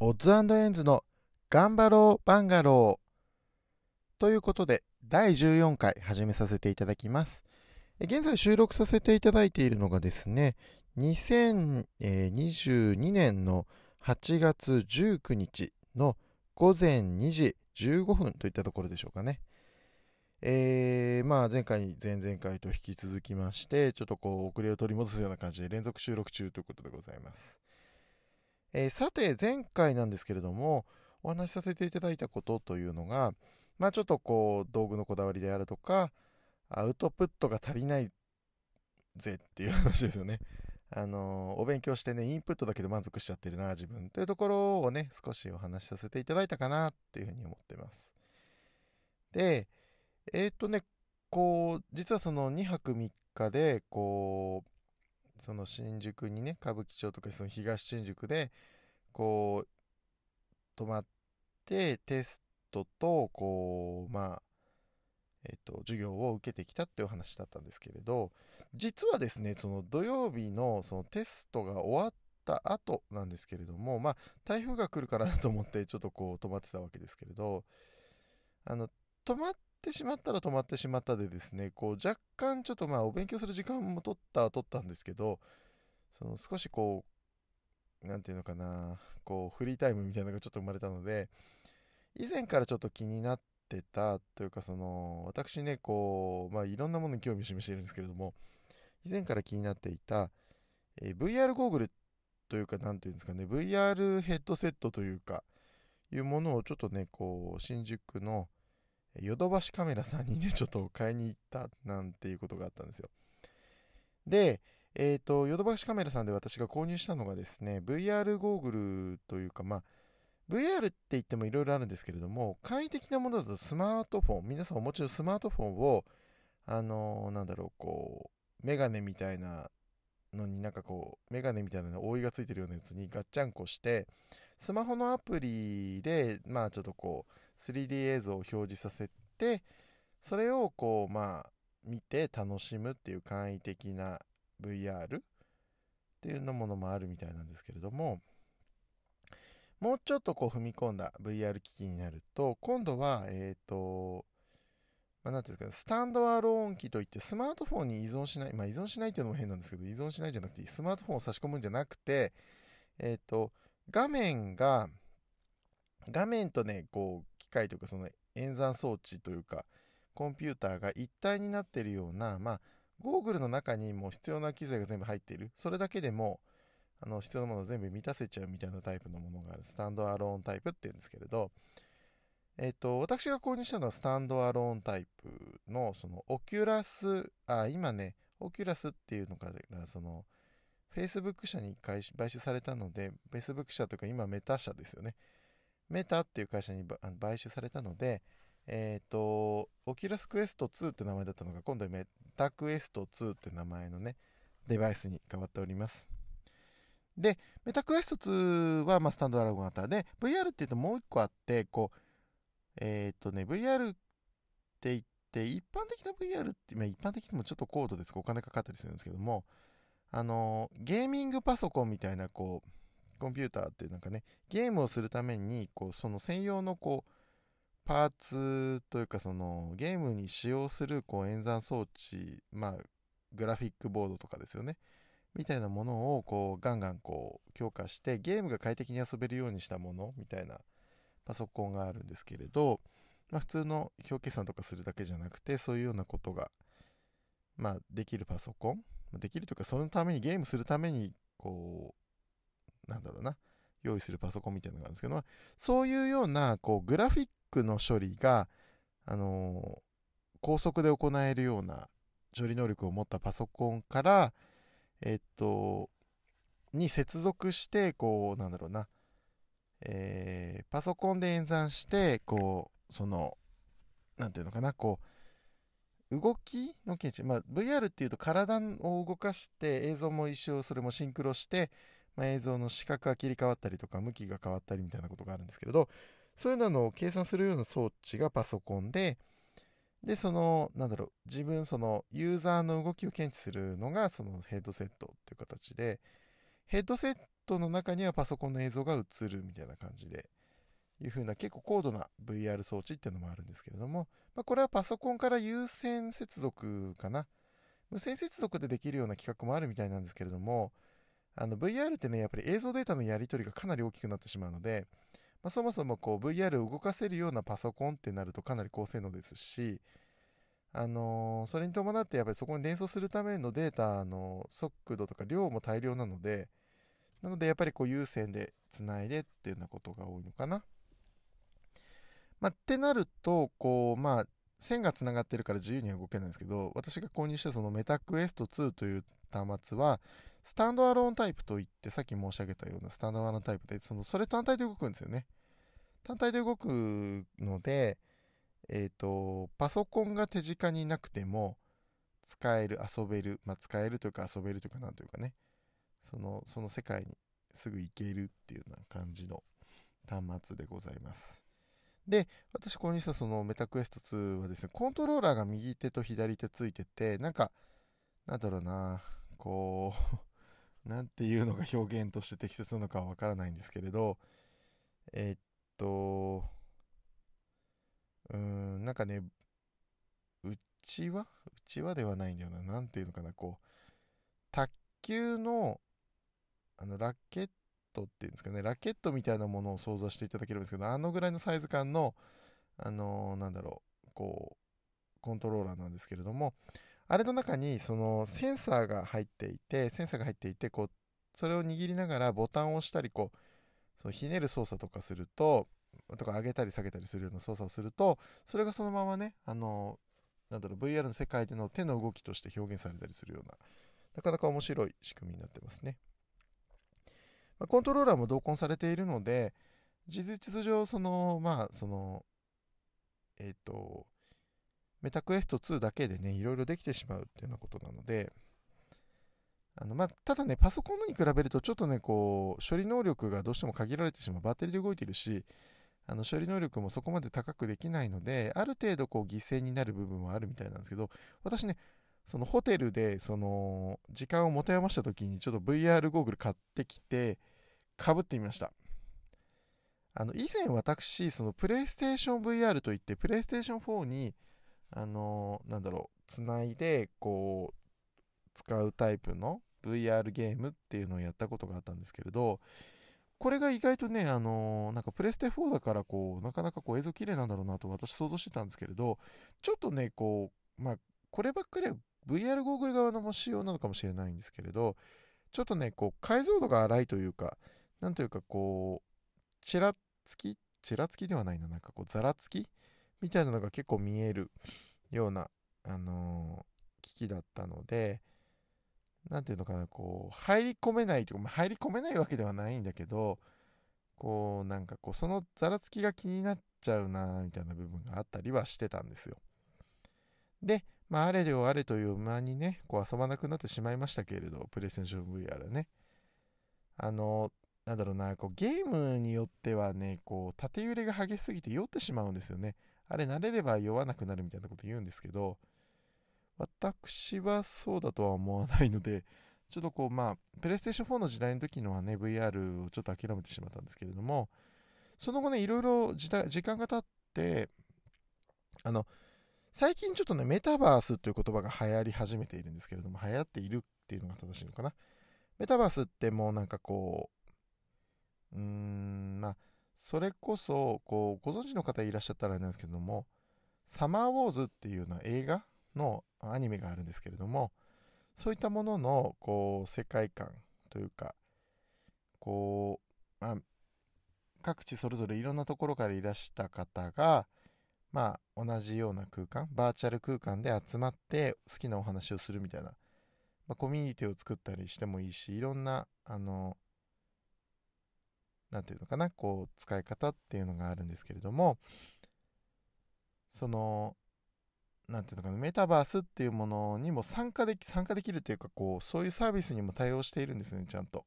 オッズエンズの頑張ろうバンガロー。ということで第14回始めさせていただきます。現在収録させていただいているのがですね2022年の8月19日の午前2時15分といったところでしょうかね。えー、まあ前回、前々回と引き続きまして、ちょっとこう遅れを取り戻すような感じで連続収録中ということでございます。えー、さて、前回なんですけれども、お話しさせていただいたことというのが、まあちょっとこう、道具のこだわりであるとか、アウトプットが足りないぜっていう話ですよね。あの、お勉強してね、インプットだけで満足しちゃってるな、自分というところをね、少しお話しさせていただいたかなっていうふうに思ってます。で、えっ、とね、こう、実はその2泊3日で、こう、その新宿にね歌舞伎町とかその東新宿でこう泊まってテストとこうまあえっと授業を受けてきたっていう話だったんですけれど実はですねその土曜日のそのテストが終わった後なんですけれどもまあ台風が来るかなと思ってちょっとこう泊まってたわけですけれどあの泊まっってしまったら止まってしまったでですね、こう若干ちょっとまあお勉強する時間も取った取ったんですけど、その少しこう、なんていうのかな、こうフリータイムみたいなのがちょっと生まれたので、以前からちょっと気になってたというか、その、私ね、こう、まあいろんなものに興味を示しているんですけれども、以前から気になっていた、えー、VR ゴーグルというか、なんていうんですかね、VR ヘッドセットというか、いうものをちょっとね、こう、新宿の、ヨドバシカメラさんにね、ちょっと買いに行ったなんていうことがあったんですよ。で、えっ、ー、と、ヨドバシカメラさんで私が購入したのがですね、VR ゴーグルというか、まあ、VR って言ってもいろいろあるんですけれども、簡易的なものだとスマートフォン、皆さんお持ちのスマートフォンを、あのー、なんだろう、こう、メガネみたいなのになんかこう、メガネみたいなの覆いがついてるようなやつにガッチャンコして、スマホのアプリで、まあちょっとこう、3D 映像を表示させて、それをこう、まあ、見て楽しむっていう簡易的な VR っていうのものもあるみたいなんですけれども、もうちょっとこう踏み込んだ VR 機器になると、今度は、えっ、と、まあ、なんていうんですか、スタンドアローン機といって、スマートフォンに依存しない、まあ、依存しないっていうのも変なんですけど、依存しないじゃなくて、スマートフォンを差し込むんじゃなくて、えっ、と、画面が、画面とね、こう、機械というか、その演算装置というか、コンピューターが一体になっているような、まあ、ゴーグルの中にも必要な機材が全部入っている。それだけでも、あの、必要なものを全部満たせちゃうみたいなタイプのものがある。スタンドアローンタイプっていうんですけれど、えっ、と、私が購入したのはスタンドアローンタイプの、その、オキュラス、あ、今ね、オキュラスっていうのが、その、Facebook 社に買収されたので、Facebook 社というか今メタ社ですよね。メタっていう会社に買収されたので、えっ、ー、と、オキュラスクエスト2って名前だったのが、今度はメタクエスト2って名前のね、デバイスに変わっております。で、メタクエスト2は、まあ、スタンドアローン型で、VR って言うともう一個あって、こう、えっ、ー、とね、VR って言って、一般的な VR って、まあ、一般的にもちょっと高度でお金かかったりするんですけども、あの、ゲーミングパソコンみたいな、こう、コンピューターってなんかね、ゲームをするために、こう、その専用の、こう、パーツというか、その、ゲームに使用する、こう、演算装置、まあ、グラフィックボードとかですよね。みたいなものを、こう、ガンガン、こう、強化して、ゲームが快適に遊べるようにしたもの、みたいなパソコンがあるんですけれど、まあ、普通の表計算とかするだけじゃなくて、そういうようなことが、まあ、できるパソコンできるというか、そのために、ゲームするために、こう、なんだろうな、用意するパソコンみたいなのがあるんですけど、そういうような、こう、グラフィックの処理が、あのー、高速で行えるような処理能力を持ったパソコンから、えっと、に接続して、こう、なんだろうな、えー、パソコンで演算して、こう、その、なんていうのかな、こう、動きの検知、まあ、VR っていうと体を動かして映像も一緒それもシンクロして、まあ、映像の視覚が切り替わったりとか向きが変わったりみたいなことがあるんですけれどそういうのを計算するような装置がパソコンででそのなんだろう自分そのユーザーの動きを検知するのがそのヘッドセットっていう形でヘッドセットの中にはパソコンの映像が映るみたいな感じで、いう風な結構高度な VR 装置っていうのもあるんですけれども、まあ、これはパソコンから有線接続かな。無線接続でできるような企画もあるみたいなんですけれども、あの VR ってね、やっぱり映像データのやり取りがかなり大きくなってしまうので、まあ、そもそもこう VR を動かせるようなパソコンってなるとかなり高性能ですし、あのー、それに伴ってやっぱりそこに連想するためのデータの速度とか量も大量なので、なのでやっぱりこう有線でつないでっていうようなことが多いのかな。まあ、ってなると、こう、まあ、線がつながってるから自由には動けないんですけど、私が購入したそのメタクエスト2という端末は、スタンドアローンタイプといって、さっき申し上げたようなスタンドアローンタイプで、そのそれ単体で動くんですよね。単体で動くので、えっ、ー、と、パソコンが手近になくても、使える、遊べる、まあ、使えるというか遊べるというか、なんというかね、その、その世界にすぐ行けるっていうような感じの端末でございます。で、私購入したそのメタクエスト2はですね、コントローラーが右手と左手ついてて、なんか、なんだろうな、こうなんていうのが表現として適切なのかはわからないんですけれど、え、っと、うーん、なんかね、うちわ？うちわではないんだよな。なんていうのかな、こう、卓球の、あの、ラケットっていうんですかね、ラケットみたいなものを想像していただけるんですけど、あのぐらいのサイズ感の、あのー、なんだろう、こう、コントローラーなんですけれども、あれの中に、その、センサーが入っていて、センサーが入っていて、こう、それを握りながらボタンを押したり、こう、そのひねる操作とかすると、とか上げたり下げたりするような操作をすると、それがそのままね、あの、なんだろう、VR の世界での手の動きとして表現されたりするような、なかなか面白い仕組みになってますね。ま、コントローラーも同梱されているので、事実上、その、まあ、その、えっ、ー、と、メタクエスト2だけでね、いろいろできてしまうっていうようなことなので、あのまあ、ただね、パソコンのに比べると、ちょっとね、こう、処理能力がどうしても限られてしまう。バッテリーで動いてるし、あの処理能力もそこまで高くできないので、ある程度こう犠牲になる部分はあるみたいなんですけど、私ね、そのホテルで、その、時間を持て余した時に、ちょっと VR ゴーグル買ってきて、かぶってみました。あの、以前私、その、プレイステーション VR といって、プレイステーション4に、あの、なんだろう、つないで、こう、使うタイプの VR ゲームっていうのをやったことがあったんですけれど、これが意外とね、あのー、なんかプレステ4だからこう、なかなかこう映像綺麗なんだろうなと私想像してたんですけれど、ちょっとね、こう、まあ、こればっかりは VR ゴーグル側の仕様なのかもしれないんですけれど、ちょっとね、こう、解像度が荒いというか、なんというかこう、ちらつき？ちらつきではないな、なんかこう、ざらつき？みたいなのが結構見えるような、あのー、機器だったので、なんていうのかな、こう、入り込めないというか、入り込めないわけではないんだけど、こう、なんかこう、そのざらつきが気になっちゃうな、みたいな部分があったりはしてたんですよ。で、まあ、あれよあれという間にね、こう遊ばなくなってしまいましたけれど、プレイステーション VR ね。あの、なんだろうな、こうゲームによってはね、こう縦揺れが激しすぎて酔ってしまうんですよね。あれ慣れれば酔わなくなるみたいなこと言うんですけど、私はそうだとは思わないので、ちょっとこう、まあ、プレイステーション4の時代の時のはね、VR をちょっと諦めてしまったんですけれども、その後ね、いろいろ時間が経って、あの、最近ちょっとね、メタバースという言葉が流行り始めているんですけれども、流行っているっていうのが正しいのかな。メタバースってもうなんかこう、うーん、それこそ、こう、ご存知の方いらっしゃったらあれなんですけども、サマーウォーズっていうような映画のアニメがあるんですけれども、そういったものの、こう、世界観というか、こう、まあ、各地それぞれいろんなところからいらした方が、まあ、同じような空間、バーチャル空間で集まって好きなお話をするみたいな、まあ、コミュニティを作ったりしてもいいし、いろんな、あの、なんていうのかな、こう、使い方っていうのがあるんですけれども、その、なんていうのかな、メタバースっていうものにも参加でき、参加できるというか、こう、そういうサービスにも対応しているんですね、ちゃんと。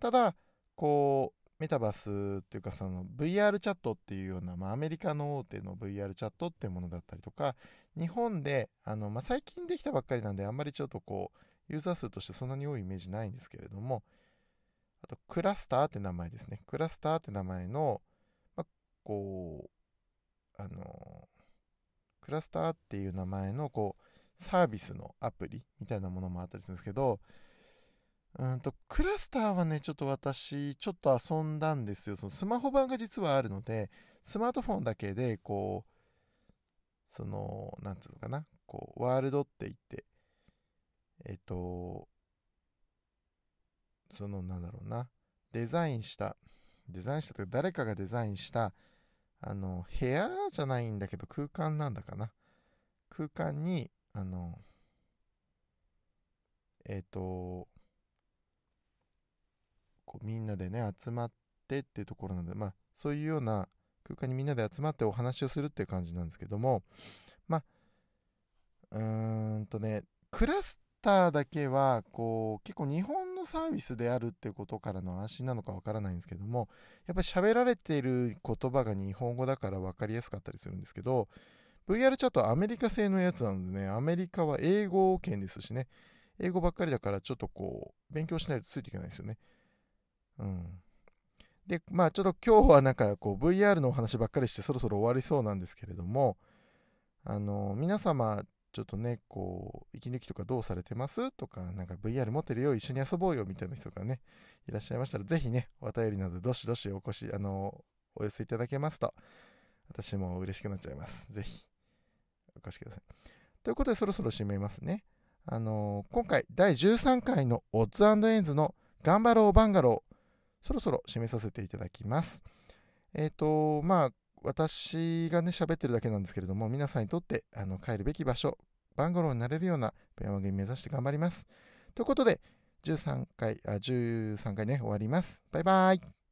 ただ、こう、メタバースっていうか、その VR チャットっていうような、まあ、アメリカの大手の VR チャットっていうものだったりとか、日本で、あの、まあ、最近できたばっかりなんで、あんまりちょっとこう、ユーザー数としてそんなに多いイメージないんですけれども、あとクラスターって名前ですね。クラスターって名前の、まあ、こう、あの、クラスターっていう名前のこうサービスのアプリみたいなものもあったりするんですけど、うんと、クラスターはね、ちょっと私、ちょっと遊んだんですよ。そのスマホ版が実はあるので、スマートフォンだけで、こう、その、なんつうのかな、こう、ワールドって言って、えっ、と、その、なんだろうな、デザインした、デザインしたというか、誰かがデザインした、あの、部屋じゃないんだけど、空間なんだかな。空間に、あの、えっ、と、こうみんなでね、集まってっていうところなので、まあ、そういうような空間にみんなで集まってお話をするっていう感じなんですけども、まあ、うーんとね、クラスターだけは、こう、結構日本サービスであるってことからの安心なのかわからないんですけども、やっぱり喋られている言葉が日本語だから分かりやすかったりするんですけど、VR チャットはアメリカ製のやつなのでね、アメリカは英語圏ですしね、英語ばっかりだからちょっとこう、勉強しないとついていけないですよね。うん。で、まあちょっと今日はなんかこう VR のお話ばっかりしてそろそろ終わりそうなんですけれども、あの、皆様、ちょっとね、こう、息抜きとかどうされてます？とか、なんか VR 持ってるよ、一緒に遊ぼうよみたいな人がね、いらっしゃいましたら、ぜひね、お便りなどどしどしお越し、あの、お寄せいただけますと、私も嬉しくなっちゃいます。ぜひ、お越しください。ということで、そろそろ締めますね。あの今回、第13回のオッズエンズの頑張ろうバンガロー、そろそろ締めさせていただきます。えっ、ー、と、まあ、私がね、喋ってるだけなんですけれども、皆さんにとってあの帰るべき場所、番号になれるようなペアマゲーム目指して頑張ります。ということで、13回、あ、13回ね、終わります。バイバイ。